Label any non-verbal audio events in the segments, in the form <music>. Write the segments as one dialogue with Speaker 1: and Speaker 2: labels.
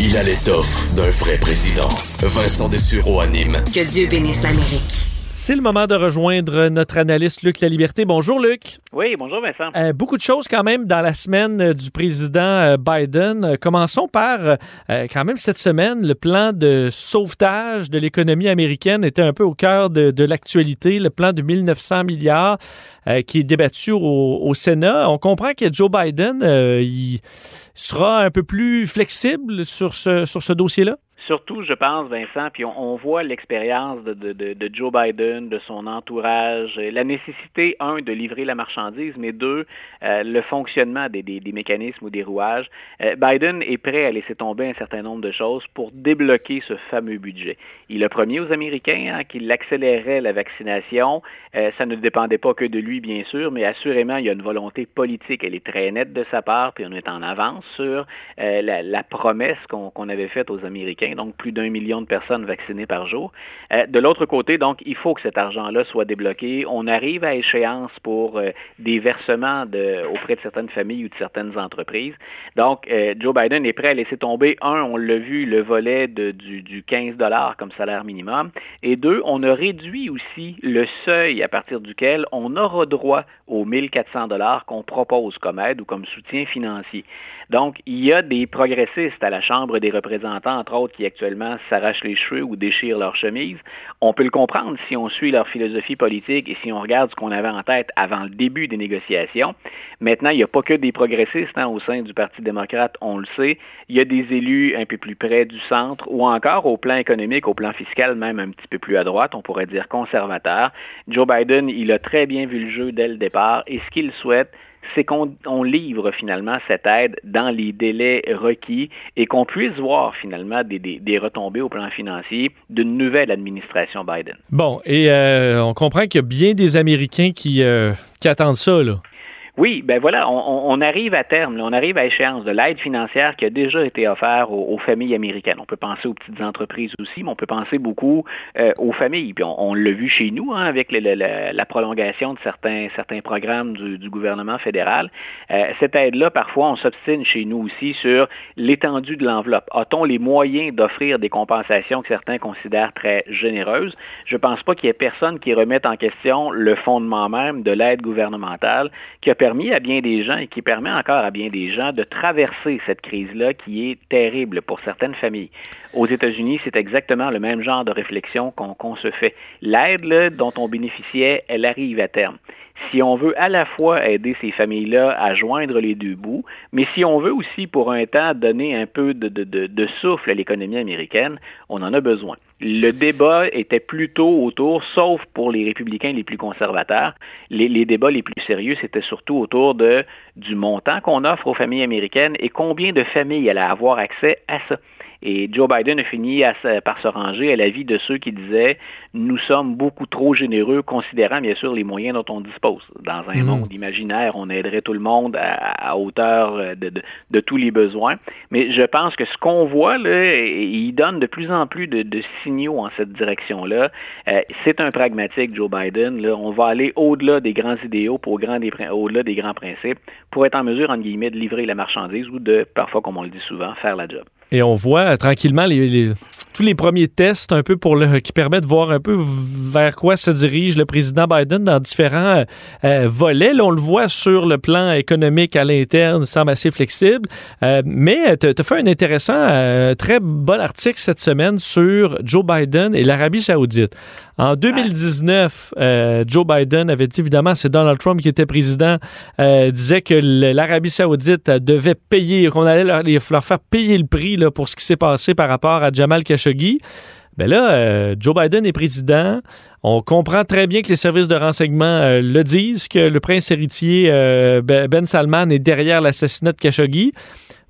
Speaker 1: Il a l'étoffe d'un vrai président. Vincent Dessureau anime.
Speaker 2: Que Dieu bénisse l'Amérique.
Speaker 3: C'est le moment de rejoindre notre analyste Luc Laliberté. Bonjour Luc.
Speaker 4: Oui, bonjour Vincent.
Speaker 3: Euh, beaucoup de choses quand même dans la semaine euh, du président euh, Biden. Commençons par euh, quand même cette semaine, le plan de sauvetage de l'économie américaine était un peu au cœur de, de l'actualité, le plan de 1900 milliards euh, qui est débattu au, au, Sénat. On comprend que Joe Biden, il sera un peu plus flexible sur ce, sur ce dossier-là?
Speaker 4: Surtout, je pense, Vincent, puis on, voit l'expérience de, Joe Biden, de son entourage, la nécessité, un, de livrer la marchandise, mais deux, euh, le fonctionnement des, mécanismes ou des rouages. Euh, Biden est prêt à laisser tomber un certain nombre de choses pour débloquer ce fameux budget. Il a promis aux Américains hein, qu'il accélérerait la vaccination. Euh, ça ne dépendait pas que de lui, bien sûr, mais assurément, il y a une volonté politique. Elle est très nette de sa part, puis on est en avance sur la, promesse qu'on qu avait faite aux Américains donc plus d'un million de personnes vaccinées par jour. Euh, de l'autre côté, donc, il faut que cet argent-là soit débloqué. On arrive à échéance pour euh, des versements auprès de certaines familles ou de certaines entreprises. Donc, euh, Joe Biden est prêt à laisser tomber, un, on l'a vu, le volet du, du 15 comme salaire minimum, et deux, on a réduit aussi le seuil à partir duquel on aura droit aux 1400 dollars qu'on propose comme aide ou comme soutien financier. Donc, il y a des progressistes à la Chambre des représentants, entre autres, qui actuellement s'arrachent les cheveux ou déchirent leur chemise. On peut le comprendre si on suit leur philosophie politique et si on regarde ce qu'on avait en tête avant le début des négociations. Maintenant, il n'y a pas que des progressistes hein, au sein du Parti démocrate, on le sait. Il y a des élus un peu plus près du centre ou encore au plan économique, au plan fiscal, même un petit peu plus à droite, on pourrait dire conservateur. Joe Biden, il a très bien vu le jeu dès le départ et ce qu'il souhaite, c'est qu'on livre finalement cette aide dans les délais requis et qu'on puisse voir finalement des, retombées au plan financier d'une nouvelle administration Biden.
Speaker 3: Bon, et euh, on comprend qu'il y a bien des Américains qui, euh, qui attendent ça, là.
Speaker 4: Oui, ben voilà, on, on arrive à terme, on arrive à échéance de l'aide financière qui a déjà été offerte aux, aux, familles américaines. On peut penser aux petites entreprises aussi, mais on peut penser beaucoup euh, aux familles. Puis on, on l'a vu chez nous hein, avec le, la prolongation de certains, certains programmes du, du gouvernement fédéral. Euh, cette aide-là, parfois, on s'obstine chez nous aussi sur l'étendue de l'enveloppe. A-t-on les moyens d'offrir des compensations que certains considèrent très généreuses? Je pense pas qu'il y ait personne qui remette en question le fondement même de l'aide gouvernementale qui a permis à bien des gens et qui permet encore à bien des gens de traverser cette crise-là qui est terrible pour certaines familles. Aux États-Unis, c'est exactement le même genre de réflexion qu'on qu se fait. L'aide dont on bénéficiait, elle arrive à terme si on veut à la fois aider ces familles-là à joindre les deux bouts, mais si on veut aussi pour un temps donner un peu de souffle à l'économie américaine, on en a besoin. Le débat était plutôt autour, sauf pour les républicains les plus conservateurs, les, débats les plus sérieux, c'était surtout autour de, du montant qu'on offre aux familles américaines et combien de familles allaient avoir accès à ça. Et Joe Biden a fini à, par se ranger à l'avis de ceux qui disaient nous sommes beaucoup trop généreux, considérant bien sûr les moyens dont on dispose. Dans un mmh. monde imaginaire, on aiderait tout le monde à, à hauteur de, de, de, tous les besoins. Mais je pense que ce qu'on voit là, il donne de plus en plus de, de signaux en cette direction-là. Euh, C'est un pragmatique, Joe Biden. Là. On va aller au-delà des grands idéaux, pour au-delà des grands principes, pour être en mesure, entre guillemets, de livrer la marchandise ou de, parfois, comme on le dit souvent, faire la job.
Speaker 3: Et on voit euh, tranquillement tous les premiers tests un peu pour qui permettent de voir un peu vers quoi se dirige le président Biden dans différents euh, volets. Là, on le voit sur le plan économique à l'interne, semble assez flexible. Euh, mais tu as fait un intéressant, euh, très bon article cette semaine sur Joe Biden et l'Arabie saoudite. En 2019, euh, Joe Biden avait dit, évidemment, c'est Donald Trump qui était président, euh, disait que l'Arabie saoudite devait payer, qu'on allait leur, leur, faire payer le prix pour ce qui s'est passé par rapport à Jamal Khashoggi. Ben là, euh, Joe Biden est président. On comprend très bien que les services de renseignement euh, le disent, que le prince héritier euh, Ben Salman est derrière l'assassinat de Khashoggi.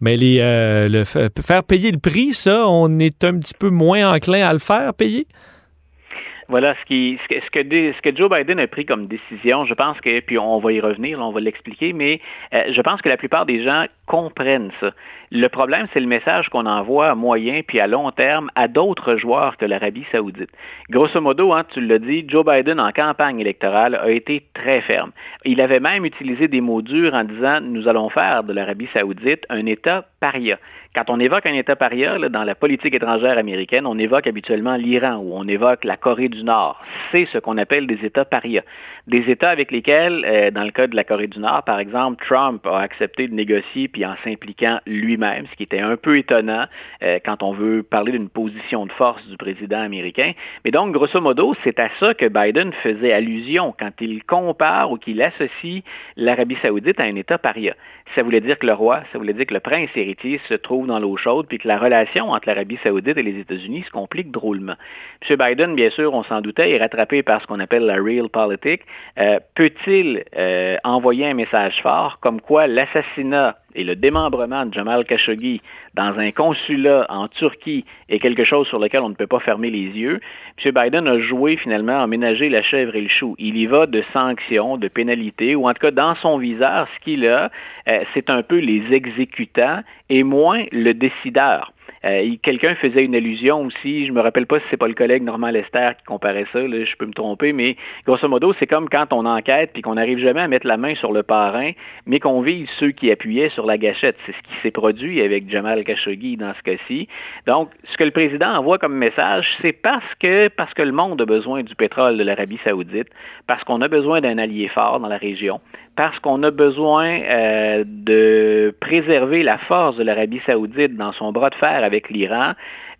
Speaker 3: Mais les, le, faire payer le prix, ça, on est un petit peu moins enclin à le faire payer?
Speaker 4: Voilà ce, que, Joe Biden a pris comme décision. Je pense que, puis on va y revenir, on va l'expliquer, mais je pense que la plupart des gens comprennent ça. Le problème, c'est le message qu'on envoie à moyen puis à long terme à d'autres joueurs que l'Arabie saoudite. Grosso modo, hein, tu l'as dit, Joe Biden en campagne électorale a été très ferme. Il avait même utilisé des mots durs en disant nous allons faire de l'Arabie saoudite un État paria. Quand on évoque un État paria dans la politique étrangère américaine, on évoque habituellement l'Iran ou on évoque la Corée du Nord. C'est ce qu'on appelle des États parias. Des États avec lesquels, euh, dans le cas de la Corée du Nord, par exemple, Trump a accepté de négocier puis en s'impliquant lui-même, ce qui était un peu étonnant euh, quand on veut parler d'une position de force du président américain. Mais donc, grosso modo, c'est à ça que Biden faisait allusion quand il compare ou qu'il associe l'Arabie saoudite à un État paria. Ça voulait dire que le roi, ça voulait dire que le prince se trouve dans l'eau chaude, puis que la relation entre l'Arabie saoudite et les États-Unis se complique drôlement. M. Biden, bien sûr, on s'en doutait, est rattrapé par ce qu'on appelle la real politic. Euh, peut-il euh, envoyer un message fort comme quoi l'assassinat et le démembrement de Jamal Khashoggi dans un consulat en Turquie est quelque chose sur lequel on ne peut pas fermer les yeux. M. Biden a joué finalement à ménager la chèvre et le chou. Il y va de sanctions, de pénalités, ou en tout cas dans son viseur, ce qu'il a, euh, c'est un peu les exécutants et moins le décideur. Euh, quelqu'un faisait une allusion aussi, je me rappelle pas si c'est pas le collègue Normand Lester qui comparait ça, je peux me tromper, mais grosso modo, c'est comme quand on enquête puis qu'on n'arrive jamais à mettre la main sur le parrain, mais qu'on vise ceux qui appuyaient sur la gâchette. C'est ce qui s'est produit avec Jamal Khashoggi dans ce cas-ci. Donc, ce que le président envoie comme message, c'est parce que le monde a besoin du pétrole de l'Arabie saoudite, parce qu'on a besoin d'un allié fort dans la région, parce qu'on a besoin euh, de préserver la force de l'Arabie saoudite dans son bras de fer avec l'Iran.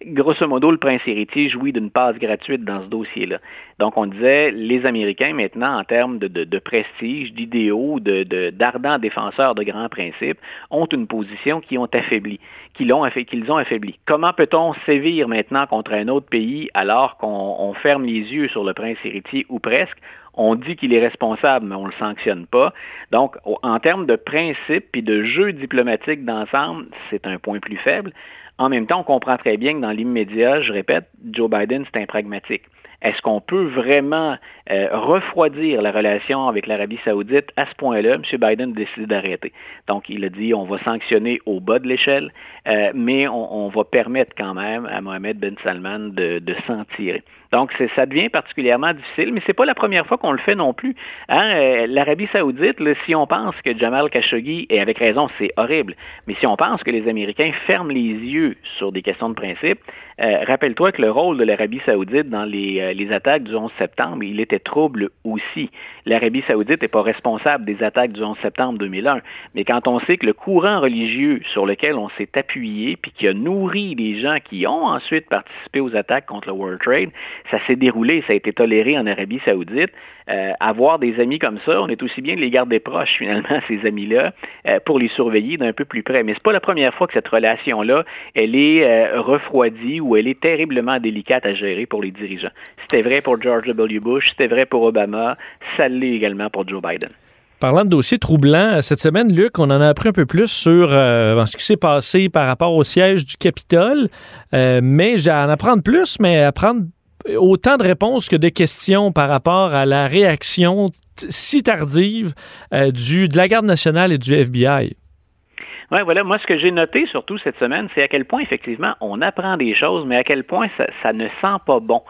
Speaker 4: Grosso modo, le prince héritier jouit d'une passe gratuite dans ce dossier-là. Donc, on disait, les Américains, maintenant, en termes de, prestige, d'idéaux, d'ardents de, défenseurs de grands principes, ont une position qui ont affaibli, qu'ils ont, affaibli. Comment peut-on sévir maintenant contre un autre pays alors qu'on ferme les yeux sur le prince héritier ou presque? on dit qu'il est responsable, mais on ne le sanctionne pas. Donc, en termes de principe et de jeu diplomatique d'ensemble, c'est un point plus faible. En même temps, on comprend très bien que dans l'immédiat, je répète, Joe Biden, c'est un pragmatique. Est-ce qu'on peut vraiment euh, refroidir la relation avec l'Arabie saoudite à ce point-là? M. Biden décide d'arrêter. Donc, il a dit on va sanctionner au bas de l'échelle, euh, mais on, va permettre quand même à Mohamed Ben Salman de, de s'en tirer. Donc, ça devient particulièrement difficile, mais ce n'est pas la première fois qu'on le fait non plus. Hein? Euh, L'Arabie saoudite, si on pense que Jamal Khashoggi, et avec raison, c'est horrible, mais si on pense que les Américains ferment les yeux sur des questions de principe, euh, rappelle-toi que le rôle de l'Arabie saoudite dans les, euh, les, attaques du 11 septembre, il était trouble aussi. L'Arabie saoudite n'est pas responsable des attaques du 11 septembre 2001, mais quand on sait que le courant religieux sur lequel on s'est appuyé, puis qui a nourri les gens qui ont ensuite participé aux attaques contre le World Trade, ça s'est déroulé, ça a été toléré en Arabie saoudite. Euh, avoir des amis comme ça, on est aussi bien de les garder proches finalement, <laughs> ces amis-là, euh, pour les surveiller d'un peu plus près. Mais c'est pas la première fois que cette relation-là, elle est euh, refroidie ou elle est terriblement délicate à gérer pour les dirigeants. C'était vrai pour George W. Bush, c'était vrai pour Obama, ça l'est également pour Joe Biden.
Speaker 3: Parlant de dossiers troublants, cette semaine, Luc, on en a appris un peu plus sur ce qui s'est passé par rapport au siège du Capitole. mais j'ai à en apprendre plus, mais apprendre autant de réponses que de questions par rapport à la réaction si tardive euh, du, de la Garde nationale et du FBI.
Speaker 4: Oui, voilà. Moi, ce que j'ai noté surtout cette semaine, c'est à quel point, effectivement, on apprend des choses, mais à quel point ça, ne sent pas bon.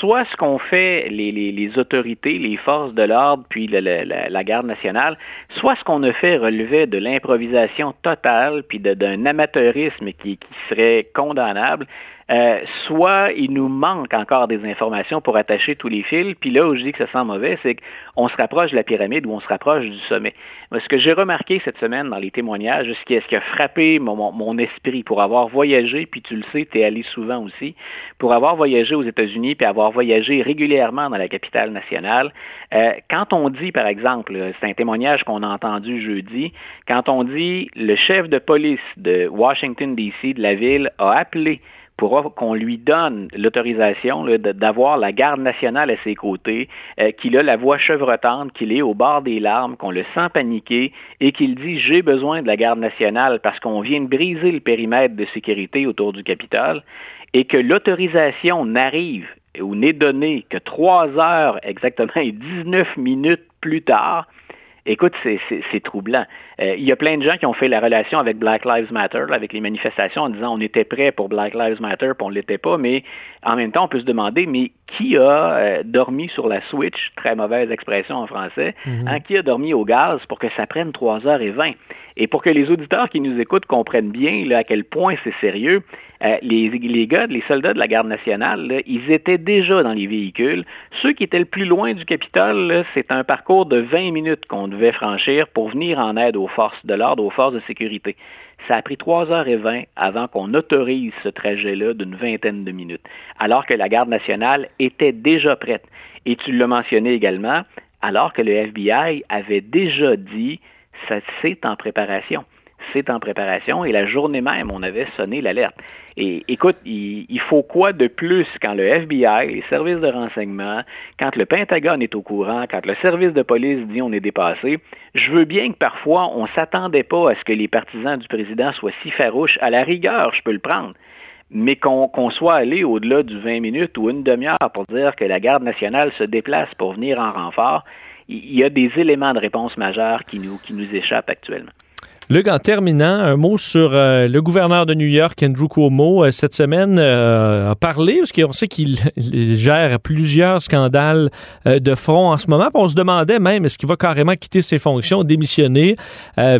Speaker 4: Soit ce qu'ont fait les, autorités, les forces de l'ordre, puis la, garde nationale, soit ce qu'on a fait relevait de l'improvisation totale, puis d'un amateurisme qui serait condamnable. Euh, soit il nous manque encore des informations pour attacher tous les fils, puis là où je dis que ça sent mauvais, c'est qu'on se rapproche de la pyramide ou on se rapproche du sommet. ce que j'ai remarqué cette semaine dans les témoignages, ce qui, ce qui a frappé mon, esprit pour avoir voyagé, puis tu le sais, tu es allé souvent aussi, pour avoir voyagé aux États-Unis, puis avoir voyagé régulièrement dans la capitale nationale, euh, quand on dit, par exemple, c'est un témoignage qu'on a entendu jeudi, quand on dit le chef de police de Washington, D.C., de la ville, a appelé pour qu'on lui donne l'autorisation d'avoir la garde nationale à ses côtés, euh, qu'il a la voix chevrotante, qu'il est au bord des larmes, qu'on le sent paniquer et qu'il dit j'ai besoin de la garde nationale parce qu'on vient de briser le périmètre de sécurité autour du Capitole et que l'autorisation n'arrive ou n'est donnée que trois heures exactement et 19 minutes plus tard, Écoute, c'est troublant. Euh, il y a plein de gens qui ont fait la relation avec Black Lives Matter, avec les manifestations, en disant on était prêt pour Black Lives Matter, puis on ne l'était pas, mais en même temps, on peut se demander, mais qui a euh, dormi sur la Switch, très mauvaise expression en français, mm-hmm. hein, qui a dormi au gaz pour que ça prenne 3h20? Et pour que les auditeurs qui nous écoutent comprennent bien à quel point c'est sérieux, euh, les, les, gars, les soldats de la garde nationale, ils étaient déjà dans les véhicules. Ceux qui étaient le plus loin du Capitole, c'est un parcours de 20 minutes qu'on devait franchir pour venir en aide aux forces de l'ordre, aux forces de sécurité. Ça a pris 3h20 avant qu'on autorise ce trajet-là d'une vingtaine de minutes, alors que la garde nationale était déjà prête. Et tu l'as mentionné également, alors que le FBI avait déjà dit c'est en préparation. C'est en préparation et la journée même, on avait sonné l'alerte. Et écoute, il, faut quoi de plus quand le FBI, les services de renseignement, quand le Pentagone est au courant, quand le service de police dit on est dépassé? Je veux bien que parfois on ne s'attendait pas à ce que les partisans du président soient si farouches. À la rigueur, je peux le prendre. Mais qu'on soit allé au-delà du 20 minutes ou une demi-heure pour dire que la garde nationale se déplace pour venir en renfort, il y a des éléments de réponse majeurs qui nous, qui nous échappent actuellement.
Speaker 3: Luc, en terminant, un mot sur euh, le gouverneur de New York, Andrew Cuomo, euh, cette semaine euh, a parlé, parce qu'on sait qu'il <laughs> gère plusieurs scandales de front en ce moment. on se demandait même, est-ce qu'il va carrément quitter ses fonctions, démissionner?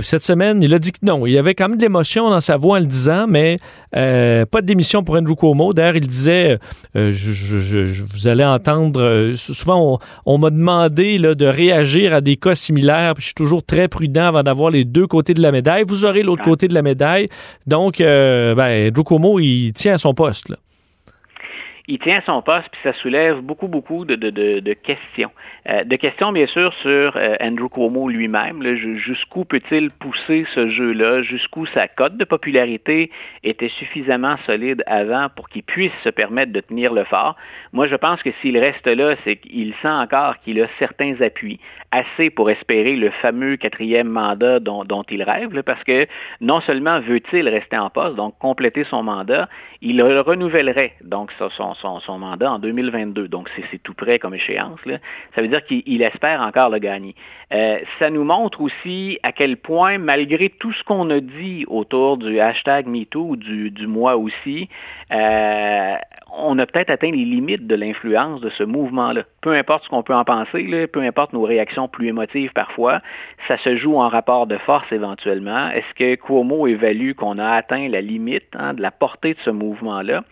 Speaker 3: cette semaine, il a dit que non. Il y avait quand même de l'émotion dans sa voix en le disant, mais pas de démission pour Andrew Cuomo. D'ailleurs, il disait, je, vous allez entendre, souvent on, m'a demandé de réagir à des cas similaires, puis je suis toujours très prudent avant d'avoir les deux côtés de la médaille. Vous aurez l'autre côté de la médaille. Donc, euh, ben, il tient à son poste. Là
Speaker 4: il tient son poste, puis ça soulève beaucoup, beaucoup de, questions. Euh, de questions, bien sûr, sur euh, Andrew Cuomo lui-même. Jusqu'où peut-il pousser ce jeu-là? Jusqu'où sa cote de popularité était suffisamment solide avant pour qu'il puisse se permettre de tenir le fort? Moi, je pense que s'il reste là, c'est qu'il sent encore qu'il a certains appuis, assez pour espérer le fameux quatrième mandat dont, dont il rêve, parce que non seulement veut-il rester en poste, donc compléter son mandat, il le renouvellerait, donc son son, mandat en 2022. Donc, c'est tout près comme échéance. Ça veut dire qu'il espère encore le gagner. Euh, ça nous montre aussi à quel point, malgré tout ce qu'on a dit autour du hashtag MeToo, du, du mois aussi, euh, on a peut-être atteint les limites de l'influence de ce mouvement-là. Peu importe ce qu'on peut en penser, peu importe nos réactions plus émotives parfois, ça se joue en rapport de force éventuellement. Est-ce que Cuomo évalue qu'on a atteint la limite hein, de la portée de ce mouvement-là?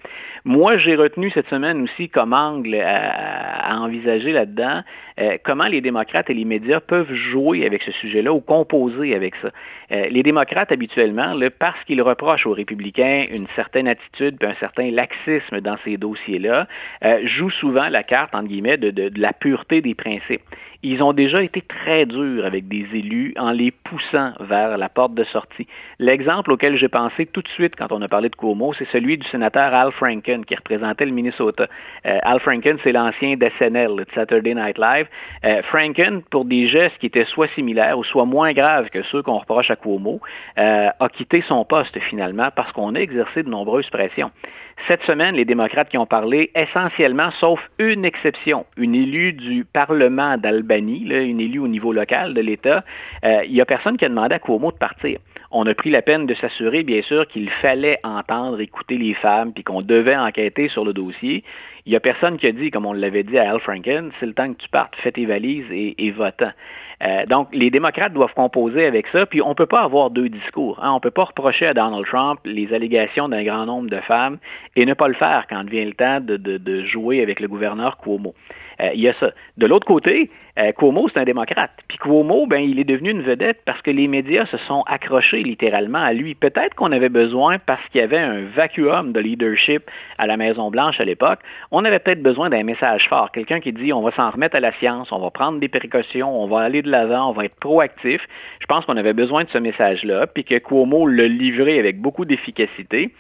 Speaker 4: Moi, j'ai retenu cette semaine aussi comme angle à, envisager là-dedans euh, comment les démocrates et les médias peuvent jouer avec ce sujet-là ou composer avec ça? Euh, les démocrates, habituellement, parce qu'ils reprochent aux républicains une certaine attitude et un certain laxisme dans ces dossiers-là, euh, jouent souvent la carte, entre guillemets, de la pureté des principes ils ont déjà été très durs avec des élus en les poussant vers la porte de sortie. L'exemple auquel j'ai pensé tout de suite quand on a parlé de Cuomo, c'est celui du sénateur Al Franken qui représentait le Minnesota. Euh, Al Franken, c'est l'ancien d'SNL, de Saturday Night Live. Euh, Franken, pour des gestes qui étaient soit similaires ou soit moins graves que ceux qu'on reproche à Cuomo, euh, a quitté son poste finalement parce qu'on a exercé de nombreuses pressions. Cette semaine, les démocrates qui ont parlé, essentiellement, sauf une exception, une élue du Parlement d'Albanie, une élue au niveau local de l'État, euh, il n'y a personne qui a demandé à Cuomo de partir. On a pris la peine de s'assurer, bien sûr, qu'il fallait entendre, écouter les femmes, puis qu'on devait enquêter sur le dossier. Il n'y a personne qui a dit, comme on l'avait dit à Al Franken, c'est le temps que tu partes, fais tes valises et, et votant. Euh, donc, les démocrates doivent composer avec ça, puis on ne peut pas avoir deux discours. Hein. On ne peut pas reprocher à Donald Trump les allégations d'un grand nombre de femmes et ne pas le faire quand vient le temps de, jouer avec le gouverneur Cuomo. Euh, il y a ça. De l'autre côté, euh, Cuomo, c'est un démocrate. Puis Cuomo, ben, il est devenu une vedette parce que les médias se sont accrochés littéralement à lui. Peut-être qu'on avait besoin, parce qu'il y avait un vacuum de leadership à la Maison-Blanche à l'époque, on avait peut-être besoin d'un message fort. Quelqu'un qui dit on va s'en remettre à la science, on va prendre des précautions, on va aller de l'avant, on va être proactif. Je pense qu'on avait besoin de ce message-là, puis que Cuomo l'a livré avec beaucoup d'efficacité.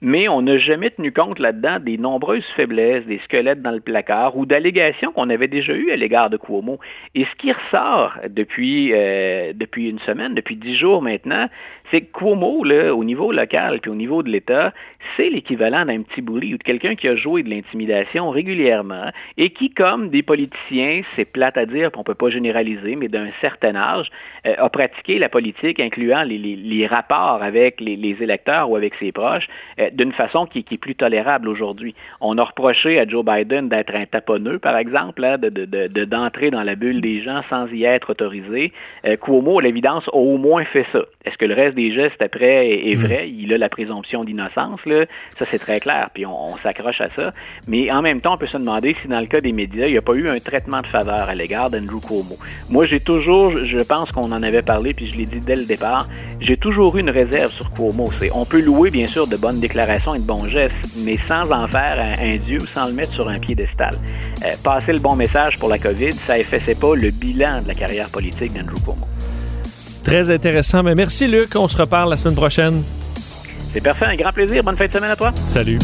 Speaker 4: Mais on n'a jamais tenu compte là-dedans des nombreuses faiblesses, des squelettes dans le placard ou d'allégations qu'on avait déjà eues à l'égard de Cuomo. Et ce qui ressort depuis, euh, depuis une semaine, depuis dix jours maintenant, c'est que Cuomo, là, au niveau local puis au niveau de l'État, c'est l'équivalent d'un petit bully ou de quelqu'un qui a joué de l'intimidation régulièrement et qui, comme des politiciens, c'est plate à dire, on ne peut pas généraliser, mais d'un certain âge, euh, a pratiqué la politique, incluant les, rapports avec les, les, électeurs ou avec ses proches, euh, d'une façon qui, est plus tolérable aujourd'hui. On a reproché à Joe Biden d'être un taponneux, par exemple, hein, de, de, d'entrer dans la bulle des gens sans y être autorisé. Euh, Cuomo, à l'évidence, a au moins fait ça. Est-ce que le reste des gestes après est, hmm. vrai? Il a la présomption d'innocence, là. Ça, c'est très clair, puis on, s'accroche à ça. Mais en même temps, on peut se demander si dans le cas des médias, il n'y a pas eu un traitement de faveur à l'égard d'Andrew Cuomo. Moi, j'ai toujours, je pense qu'on en avait parlé, puis je l'ai dit dès le départ, j'ai toujours eu une réserve sur Cuomo. C'est, on peut louer, bien sûr, de bonnes déclarations et de bons gestes, mais sans en faire un, dieu ou sans le mettre sur un piédestal. Euh, passer le bon message pour la COVID, ça effaçait pas le bilan de la carrière politique d'Andrew Cuomo.
Speaker 3: Très intéressant. Mais merci, Luc. On se reparle la semaine prochaine.
Speaker 4: C'est parfait. Un grand plaisir. Bonne fin de semaine à toi.
Speaker 3: Salut.